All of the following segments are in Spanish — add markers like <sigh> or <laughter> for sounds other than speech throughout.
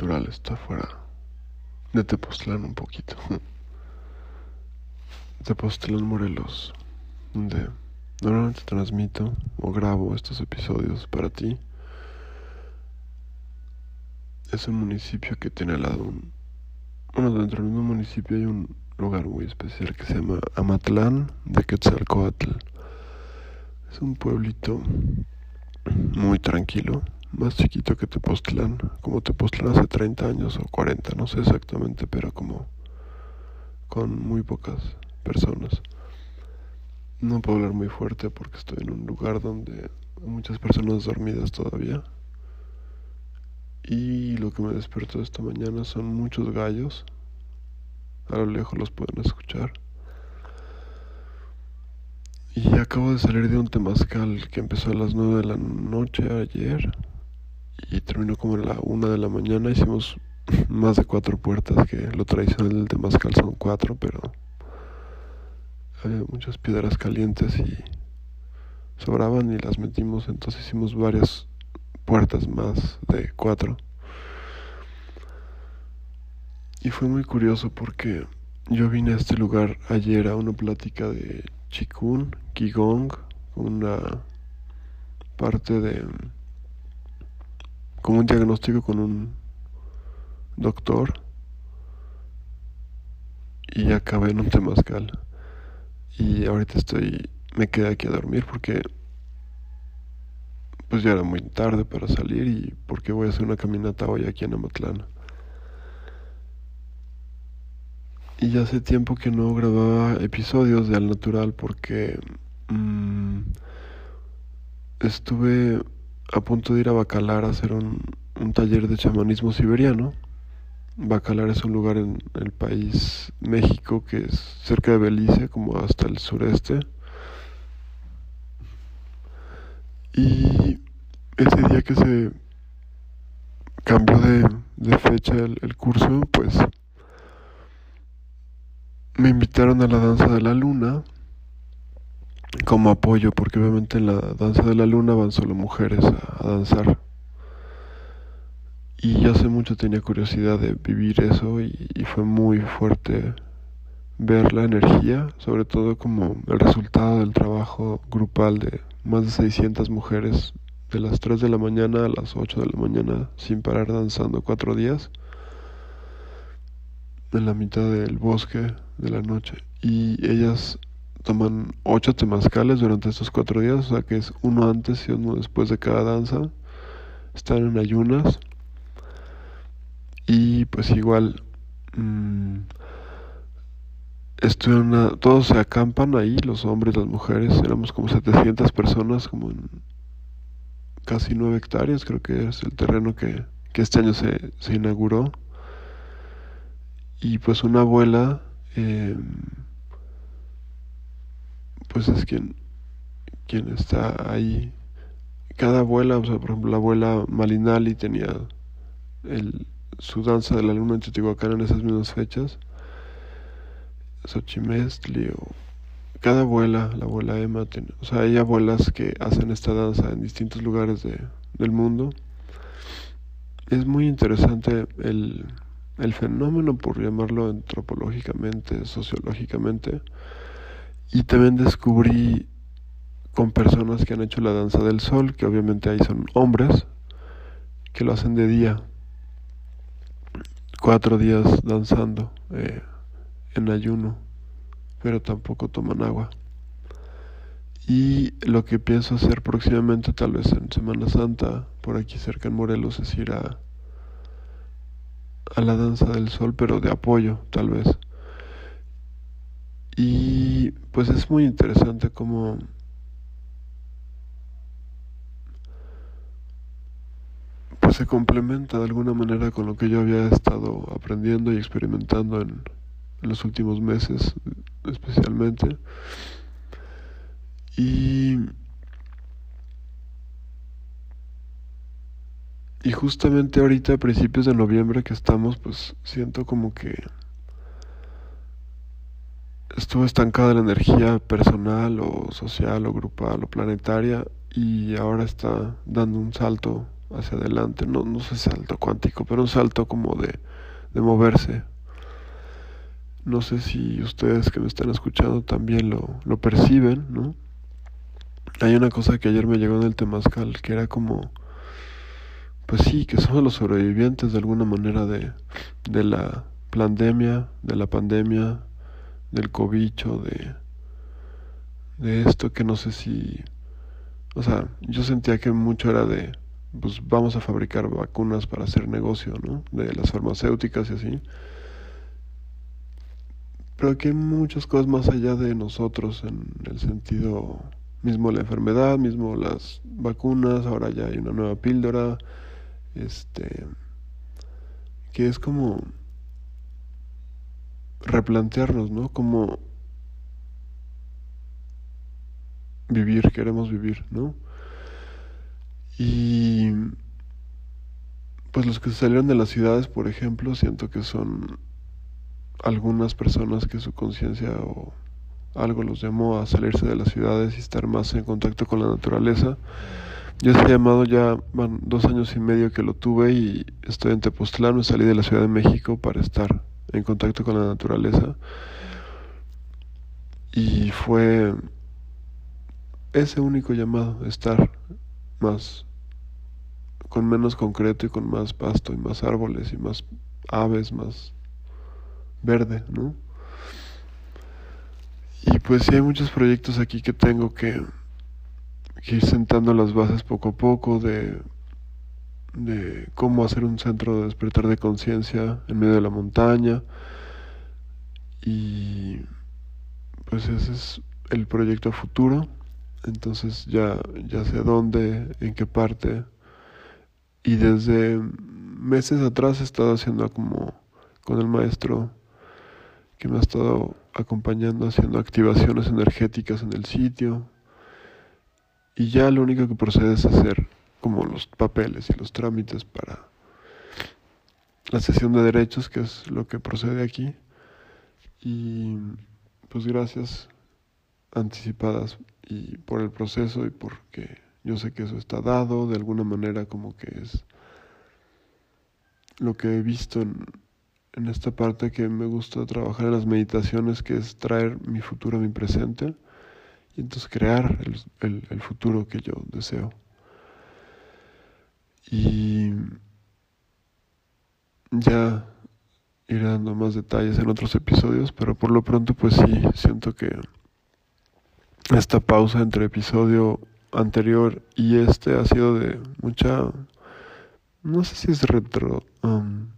natural está fuera de Tepoztlán un poquito. <laughs> Tepoztlán, Morelos, donde normalmente transmito o grabo estos episodios para ti. Es un municipio que tiene al lado un... Bueno, dentro de un municipio hay un lugar muy especial que se llama Amatlán de Quetzalcoatl. Es un pueblito muy tranquilo, más chiquito que Tepoztlán, como Tepoztlán hace 30 años o 40, no sé exactamente, pero como con muy pocas personas. No puedo hablar muy fuerte porque estoy en un lugar donde hay muchas personas dormidas todavía. Y lo que me despertó esta mañana son muchos gallos. A lo lejos los pueden escuchar. Y acabo de salir de un temazcal que empezó a las 9 de la noche ayer y terminó como a la 1 de la mañana. Hicimos más de cuatro puertas, que lo tradicional del temazcal son cuatro, pero había muchas piedras calientes y sobraban y las metimos, entonces hicimos varias puertas más de cuatro. Y fue muy curioso porque yo vine a este lugar ayer a una plática de Chikun, Qigong, una parte de como un diagnóstico con un doctor y acabé en un temazcal y ahorita estoy me quedé aquí a dormir porque pues ya era muy tarde para salir y porque voy a hacer una caminata hoy aquí en Amatlán. Y ya hace tiempo que no grababa episodios de Al Natural porque mmm, estuve a punto de ir a Bacalar a hacer un, un taller de chamanismo siberiano. Bacalar es un lugar en el país México que es cerca de Belice, como hasta el sureste. Y ese día que se cambió de, de fecha el, el curso, pues me invitaron a la danza de la luna como apoyo, porque obviamente en la danza de la luna van solo mujeres a, danzar. Y yo hace mucho tenía curiosidad de vivir eso y, y, fue muy fuerte ver la energía, sobre todo como el resultado del trabajo grupal de más de 600 mujeres de las 3 de la mañana a las 8 de la mañana sin parar danzando cuatro días en la mitad del bosque de la noche y ellas toman ocho temazcales durante estos cuatro días, o sea que es uno antes y uno después de cada danza. Están en ayunas y pues igual mmm, una, todos se acampan ahí, los hombres, las mujeres, éramos como 700 personas, como en casi 9 hectáreas, creo que es el terreno que, que este año se, se inauguró. Y pues una abuela eh, pues es quien, quien está ahí. Cada abuela, o sea, por ejemplo, la abuela Malinali tenía el, su danza de la luna en Teotihuacán en esas mismas fechas. Xochimestli o cada abuela, la abuela Emma, tiene, o sea, hay abuelas que hacen esta danza en distintos lugares de, del mundo. Es muy interesante el, el fenómeno, por llamarlo antropológicamente, sociológicamente, y también descubrí con personas que han hecho la danza del sol, que obviamente ahí son hombres, que lo hacen de día, cuatro días danzando eh, en ayuno, pero tampoco toman agua. Y lo que pienso hacer próximamente, tal vez en Semana Santa, por aquí cerca en Morelos, es ir a, a la danza del sol, pero de apoyo, tal vez. Y pues es muy interesante como pues se complementa de alguna manera con lo que yo había estado aprendiendo y experimentando en, en los últimos meses especialmente. Y Y justamente ahorita a principios de noviembre que estamos, pues siento como que estuvo estancada la energía personal o social o grupal o planetaria y ahora está dando un salto hacia adelante, no, no sé salto cuántico, pero un salto como de, de moverse. No sé si ustedes que me están escuchando también lo, lo perciben, ¿no? Hay una cosa que ayer me llegó en el Temazcal que era como, pues sí, que somos los sobrevivientes de alguna manera de, de la pandemia, de la pandemia, del cobicho, de, de esto que no sé si, o sea, yo sentía que mucho era de, pues vamos a fabricar vacunas para hacer negocio, ¿no? De las farmacéuticas y así. Pero que hay muchas cosas más allá de nosotros en el sentido mismo la enfermedad, mismo las vacunas, ahora ya hay una nueva píldora, este, que es como replantearnos, ¿no? Como vivir, queremos vivir, ¿no? Y pues los que salieron de las ciudades, por ejemplo, siento que son algunas personas que su conciencia o algo los llamó a salirse de las ciudades y estar más en contacto con la naturaleza. Yo ese llamado ya van dos años y medio que lo tuve y estoy en Tepoztlán, me salí de la Ciudad de México para estar en contacto con la naturaleza. Y fue ese único llamado, estar más, con menos concreto y con más pasto y más árboles y más aves, más verde, ¿no? Y pues sí hay muchos proyectos aquí que tengo que, ir sentando las bases poco a poco de, de cómo hacer un centro de despertar de conciencia en medio de la montaña. Y pues ese es el proyecto futuro. Entonces ya, ya sé dónde, en qué parte. Y desde meses atrás he estado haciendo como con el maestro que me ha estado acompañando haciendo activaciones energéticas en el sitio. Y ya lo único que procede es hacer como los papeles y los trámites para la sesión de derechos, que es lo que procede aquí. Y pues gracias anticipadas y por el proceso y porque yo sé que eso está dado de alguna manera como que es lo que he visto en, en esta parte que me gusta trabajar en las meditaciones, que es traer mi futuro a mi presente y entonces crear el, el, futuro que yo deseo. Y ya iré dando más detalles en otros episodios, pero por lo pronto pues sí, siento que esta pausa entre episodio anterior y este ha sido de mucha, no sé si es retro, um,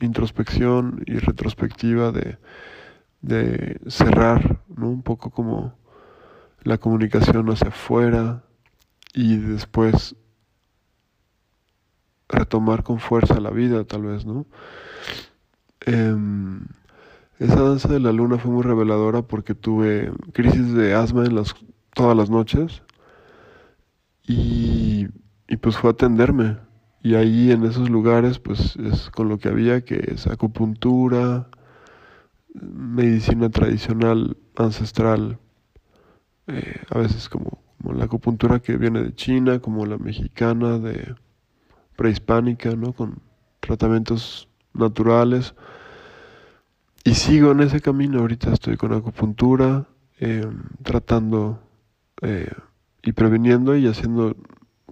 introspección y retrospectiva de, de cerrar. Un poco como la comunicación hacia afuera y después retomar con fuerza la vida, tal vez, ¿no? Em, esa danza de la luna fue muy reveladora porque tuve crisis de asma en las, todas las noches y, y pues fue atenderme. Y ahí en esos lugares, pues es con lo que había, que es acupuntura, medicina tradicional, ancestral, eh, a veces como, como, la acupuntura que viene de China, como la mexicana de prehispánica, ¿no? Con tratamientos naturales. Y sigo en ese camino, ahorita estoy con acupuntura, eh, tratando eh, y previniendo y haciendo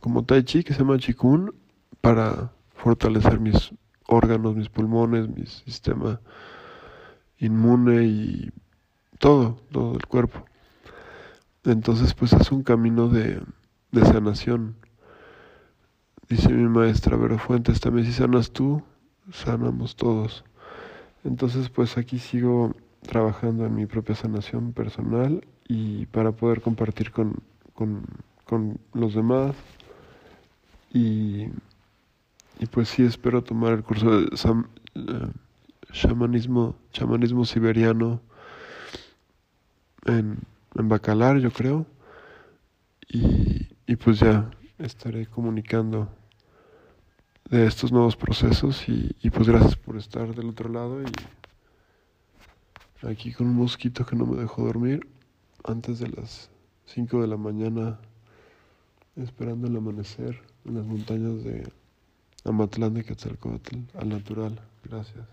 como tai chi, que se llama chikun, para fortalecer mis órganos, mis pulmones, mi sistema inmune y todo, todo el cuerpo. Entonces, pues es un camino de, de sanación. Dice mi maestra Vero Fuentes, también si sanas tú, sanamos todos. Entonces, pues aquí sigo trabajando en mi propia sanación personal y para poder compartir con, con, con los demás y y pues sí, espero tomar el curso de eh, chamanismo, chamanismo siberiano en, en Bacalar, yo creo. Y, y pues ya estaré comunicando de estos nuevos procesos y, y, pues gracias por estar del otro lado y aquí con un mosquito que no me dejó dormir antes de las 5 de la mañana esperando el amanecer. en las montañas de Amatlán de Quetzalcoatl, al natural. Gracias.